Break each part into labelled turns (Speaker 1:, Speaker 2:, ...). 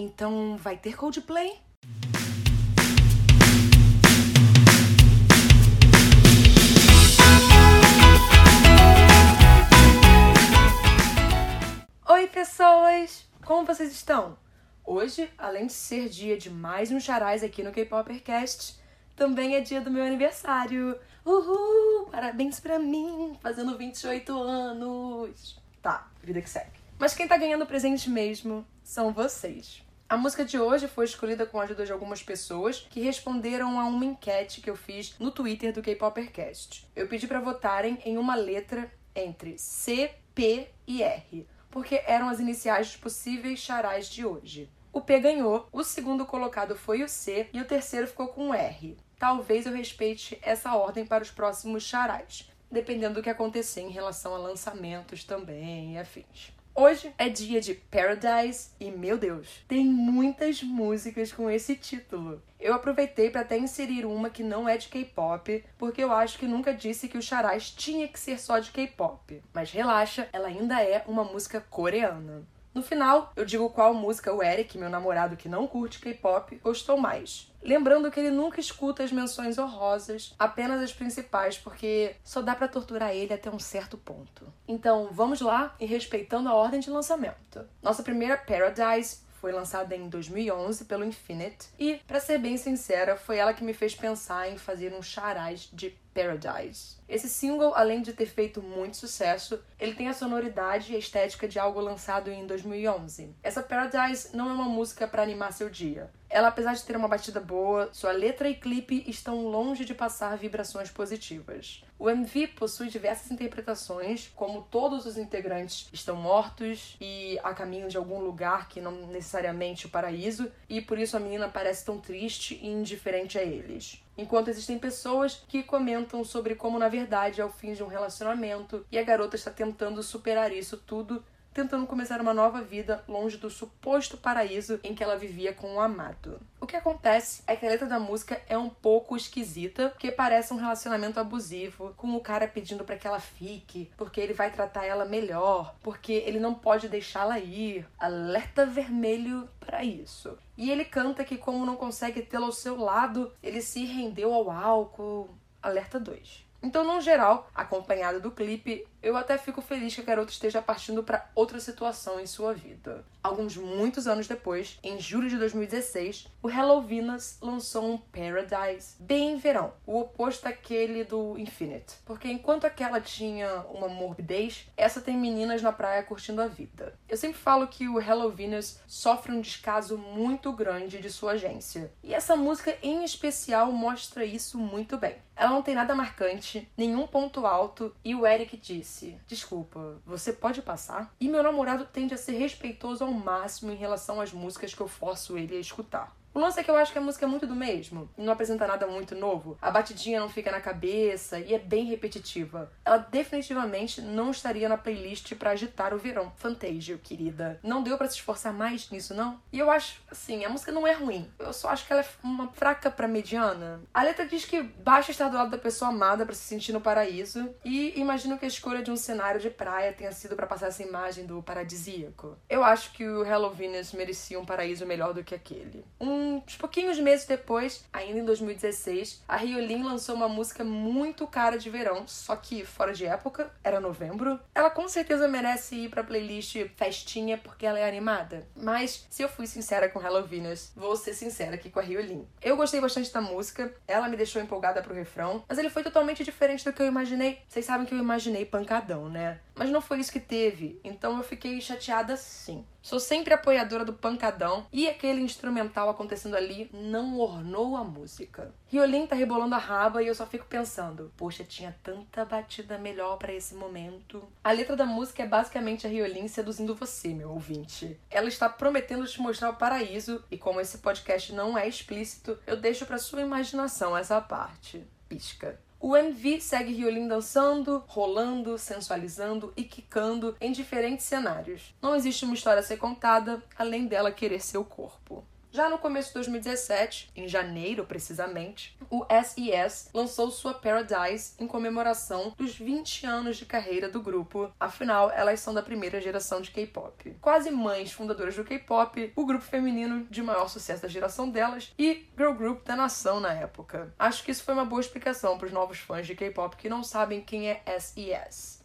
Speaker 1: Então vai ter Coldplay? Oi, pessoas! Como vocês estão? Hoje, além de ser dia de mais um charais aqui no K-Popercast, também é dia do meu aniversário. Uhul! Parabéns pra mim, fazendo 28 anos. Tá, vida que segue. Mas quem tá ganhando presente mesmo são vocês. A música de hoje foi escolhida com a ajuda de algumas pessoas que responderam a uma enquete que eu fiz no Twitter do K-Popercast. Eu pedi para votarem em uma letra entre C, P e R, porque eram as iniciais dos possíveis charais de hoje. O P ganhou, o segundo colocado foi o C e o terceiro ficou com o R. Talvez eu respeite essa ordem para os próximos charais, dependendo do que acontecer em relação a lançamentos também e afins. Hoje é dia de Paradise e, meu Deus, tem muitas músicas com esse título. Eu aproveitei para até inserir uma que não é de K-pop, porque eu acho que nunca disse que o Charais tinha que ser só de K-pop. Mas relaxa, ela ainda é uma música coreana. No final, eu digo qual música o Eric, meu namorado que não curte K-pop, gostou mais. Lembrando que ele nunca escuta as menções honrosas, apenas as principais, porque só dá para torturar ele até um certo ponto. Então, vamos lá e respeitando a ordem de lançamento. Nossa primeira Paradise foi lançada em 2011 pelo Infinite e, para ser bem sincera, foi ela que me fez pensar em fazer um charais de Paradise. Esse single, além de ter feito muito sucesso, ele tem a sonoridade e a estética de algo lançado em 2011. Essa Paradise não é uma música para animar seu dia. Ela, apesar de ter uma batida boa, sua letra e clipe estão longe de passar vibrações positivas. O MV possui diversas interpretações, como todos os integrantes estão mortos e a caminho de algum lugar que não necessariamente o paraíso, e por isso a menina parece tão triste e indiferente a eles. Enquanto existem pessoas que comentam sobre como na verdade é o fim de um relacionamento e a garota está tentando superar isso tudo tentando começar uma nova vida longe do suposto paraíso em que ela vivia com o amado. O que acontece é que a letra da música é um pouco esquisita, porque parece um relacionamento abusivo, com o cara pedindo para que ela fique, porque ele vai tratar ela melhor, porque ele não pode deixá-la ir. Alerta vermelho para isso. E ele canta que como não consegue tê-la ao seu lado, ele se rendeu ao álcool. Alerta 2. Então, no geral, acompanhado do clipe, eu até fico feliz que a garota esteja partindo para outra situação em sua vida. Alguns muitos anos depois, em julho de 2016, o Hello Venus lançou um Paradise bem verão, o oposto daquele do Infinite. Porque enquanto aquela tinha uma morbidez, essa tem meninas na praia curtindo a vida. Eu sempre falo que o Hello Venus sofre um descaso muito grande de sua agência. E essa música em especial mostra isso muito bem. Ela não tem nada marcante, nenhum ponto alto, e o Eric disse: Desculpa, você pode passar? E meu namorado tende a ser respeitoso ao máximo em relação às músicas que eu forço ele a escutar. O lance é que eu acho que a música é muito do mesmo, não apresenta nada muito novo, a batidinha não fica na cabeça e é bem repetitiva. Ela definitivamente não estaria na playlist para agitar o verão. Fantasia, querida. Não deu para se esforçar mais nisso, não? E eu acho, assim, a música não é ruim. Eu só acho que ela é uma fraca pra mediana. A letra diz que basta estar do lado da pessoa amada para se sentir no paraíso e imagino que a escolha de um cenário de praia tenha sido para passar essa imagem do paradisíaco. Eu acho que o Hello Venus merecia um paraíso melhor do que aquele. Um uns pouquinhos meses depois, ainda em 2016, a Riolin lançou uma música muito cara de verão, só que fora de época, era novembro. Ela com certeza merece ir pra playlist festinha porque ela é animada. Mas, se eu fui sincera com Hello Venus, vou ser sincera aqui com a Riolin. Eu gostei bastante da música, ela me deixou empolgada pro refrão, mas ele foi totalmente diferente do que eu imaginei. Vocês sabem que eu imaginei pancadão, né? Mas não foi isso que teve, então eu fiquei chateada sim. Sou sempre apoiadora do pancadão e aquele instrumental acontecendo ali não ornou a música. Riolin tá rebolando a raba e eu só fico pensando, poxa, tinha tanta batida melhor para esse momento. A letra da música é basicamente a Riolin seduzindo você, meu ouvinte. Ela está prometendo te mostrar o paraíso e como esse podcast não é explícito, eu deixo para sua imaginação essa parte. Pisca. O MV segue Riolin dançando, rolando, sensualizando e quicando em diferentes cenários. Não existe uma história a ser contada além dela querer seu corpo. Já no começo de 2017, em janeiro precisamente, o SES lançou sua Paradise em comemoração dos 20 anos de carreira do grupo. Afinal, elas são da primeira geração de K-pop. Quase mães fundadoras do K-pop, o grupo feminino de maior sucesso da geração delas e girl group da nação na época. Acho que isso foi uma boa explicação para os novos fãs de K-pop que não sabem quem é SES.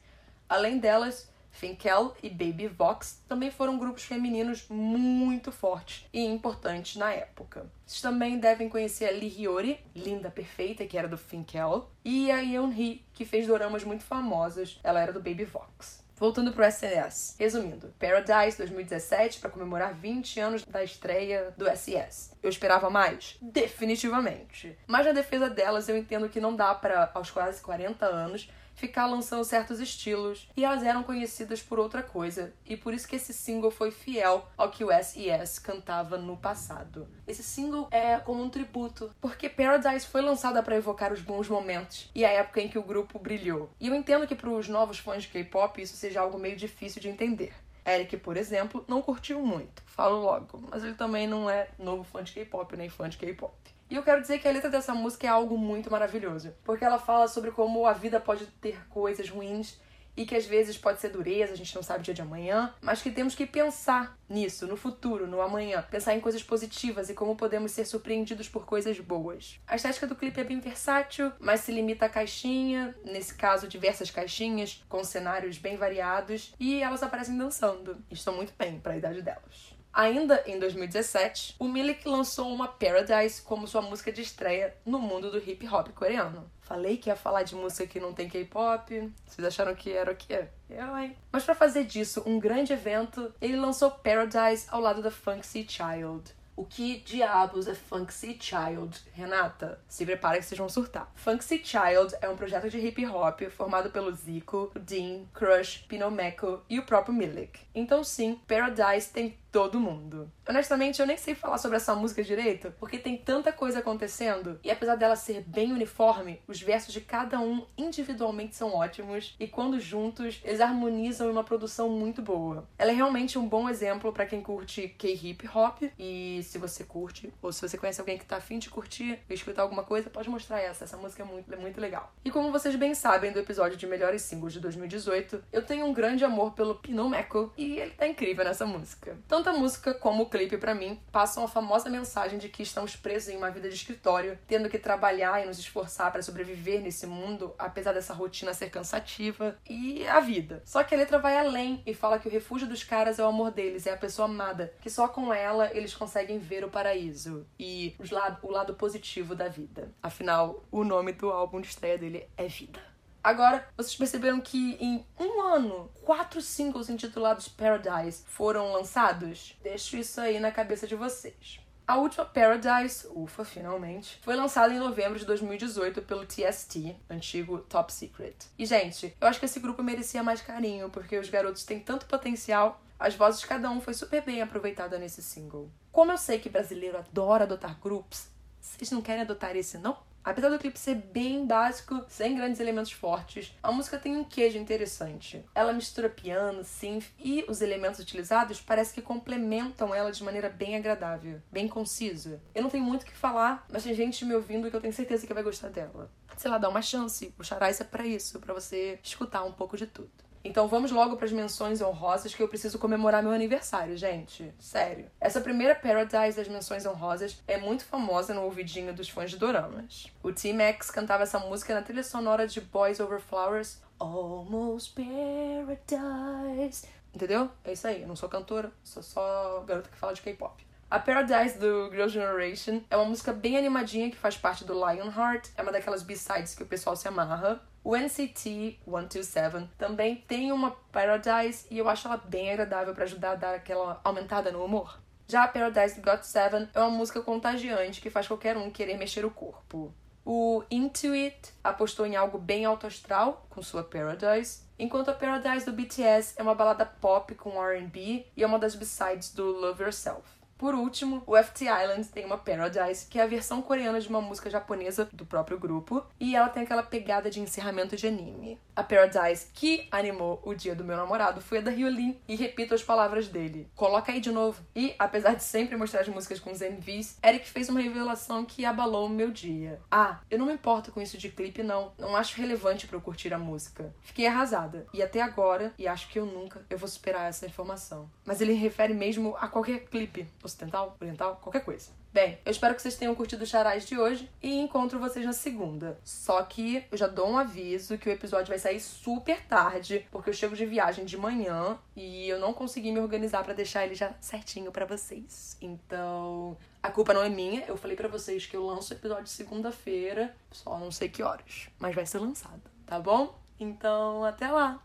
Speaker 1: Além delas, Finkel e Baby Vox também foram grupos femininos muito fortes e importantes na época. Vocês também devem conhecer a Lee Hyori, linda perfeita, que era do Finkel, e a Yeon Hee, que fez doramas muito famosas, ela era do Baby Vox. Voltando pro SES. Resumindo, Paradise 2017 para comemorar 20 anos da estreia do SES. Eu esperava mais? Definitivamente. Mas na defesa delas, eu entendo que não dá para aos quase 40 anos ficar lançando certos estilos, e elas eram conhecidas por outra coisa, e por isso que esse single foi fiel ao que o S.E.S. cantava no passado. Esse single é como um tributo, porque Paradise foi lançada para evocar os bons momentos e a época em que o grupo brilhou. E eu entendo que para os novos fãs de K-pop isso seja algo meio difícil de entender. Eric, por exemplo, não curtiu muito, falo logo, mas ele também não é novo fã de K-pop nem fã de K-pop. E eu quero dizer que a letra dessa música é algo muito maravilhoso, porque ela fala sobre como a vida pode ter coisas ruins e que às vezes pode ser dureza, a gente não sabe o dia de amanhã, mas que temos que pensar nisso, no futuro, no amanhã, pensar em coisas positivas e como podemos ser surpreendidos por coisas boas. A estética do clipe é bem versátil, mas se limita à caixinha, nesse caso diversas caixinhas com cenários bem variados e elas aparecem dançando. Estão muito bem para a idade delas. Ainda em 2017, o Milik lançou uma Paradise como sua música de estreia no mundo do hip hop coreano. Falei que ia falar de música que não tem K-pop. Vocês acharam que era o quê? Eu, hein? Mas para fazer disso um grande evento, ele lançou Paradise ao lado da Funky Child. O que diabos é Funky Child? Renata, se prepara que vocês vão surtar. Funky Child é um projeto de hip hop formado pelo Zico, Dean, Crush, Pinomeco e o próprio Milik. Então sim, Paradise tem todo mundo. Honestamente, eu nem sei falar sobre essa música direito, porque tem tanta coisa acontecendo, e apesar dela ser bem uniforme, os versos de cada um individualmente são ótimos, e quando juntos, eles harmonizam em uma produção muito boa. Ela é realmente um bom exemplo para quem curte K-hip hop, e se você curte, ou se você conhece alguém que tá afim de curtir e escutar alguma coisa, pode mostrar essa. Essa música é muito, é muito legal. E como vocês bem sabem do episódio de Melhores Singles de 2018, eu tenho um grande amor pelo Pinot Meco, e ele tá incrível nessa música. Então tanto a música como o clipe, para mim, passam a famosa mensagem de que estamos presos em uma vida de escritório, tendo que trabalhar e nos esforçar para sobreviver nesse mundo, apesar dessa rotina ser cansativa, e a vida. Só que a letra vai além e fala que o refúgio dos caras é o amor deles, é a pessoa amada, que só com ela eles conseguem ver o paraíso e o lado positivo da vida. Afinal, o nome do álbum de estreia dele é Vida. Agora, vocês perceberam que em um ano, quatro singles intitulados Paradise foram lançados? Deixo isso aí na cabeça de vocês. A última Paradise, ufa, finalmente, foi lançada em novembro de 2018 pelo TST, antigo Top Secret. E, gente, eu acho que esse grupo merecia mais carinho, porque os garotos têm tanto potencial, as vozes de cada um foi super bem aproveitada nesse single. Como eu sei que brasileiro adora adotar grupos, vocês não querem adotar esse, não? Apesar do clipe ser bem básico, sem grandes elementos fortes, a música tem um queijo interessante. Ela mistura piano, synth e os elementos utilizados parece que complementam ela de maneira bem agradável, bem concisa. Eu não tenho muito o que falar, mas tem gente me ouvindo que eu tenho certeza que vai gostar dela. Sei lá, dá uma chance. O Charais é pra isso, para você escutar um pouco de tudo. Então vamos logo para as menções honrosas que eu preciso comemorar meu aniversário, gente. Sério. Essa primeira Paradise das menções honrosas é muito famosa no ouvidinho dos fãs de doramas. O T-Max cantava essa música na trilha sonora de Boys Over Flowers, Almost Paradise. Entendeu? É isso aí. Eu não sou cantora, sou só garota que fala de K-pop. A Paradise do Girl Generation é uma música bem animadinha que faz parte do Lionheart. É uma daquelas B-sides que o pessoal se amarra. O NCT 127 também tem uma Paradise e eu acho ela bem agradável para ajudar a dar aquela aumentada no humor. Já a Paradise do GOT7 é uma música contagiante que faz qualquer um querer mexer o corpo. O Into It apostou em algo bem alto astral com sua Paradise, enquanto a Paradise do BTS é uma balada pop com R&B e é uma das b-sides do Love Yourself. Por último, o FT Island tem uma Paradise, que é a versão coreana de uma música japonesa do próprio grupo, e ela tem aquela pegada de encerramento de anime. A Paradise que animou o dia do meu namorado foi a da Hyolyn, e repito as palavras dele. Coloca aí de novo. E, apesar de sempre mostrar as músicas com os MVs, Eric fez uma revelação que abalou o meu dia. Ah, eu não me importo com isso de clipe, não. Não acho relevante para eu curtir a música. Fiquei arrasada. E até agora, e acho que eu nunca, eu vou superar essa informação. Mas ele refere mesmo a qualquer clipe ocidental, oriental, qualquer coisa. Bem, eu espero que vocês tenham curtido o charais de hoje e encontro vocês na segunda. Só que eu já dou um aviso que o episódio vai sair super tarde, porque eu chego de viagem de manhã e eu não consegui me organizar para deixar ele já certinho para vocês. Então, a culpa não é minha. Eu falei para vocês que eu lanço o episódio segunda-feira, só não sei que horas, mas vai ser lançado, tá bom? Então, até lá.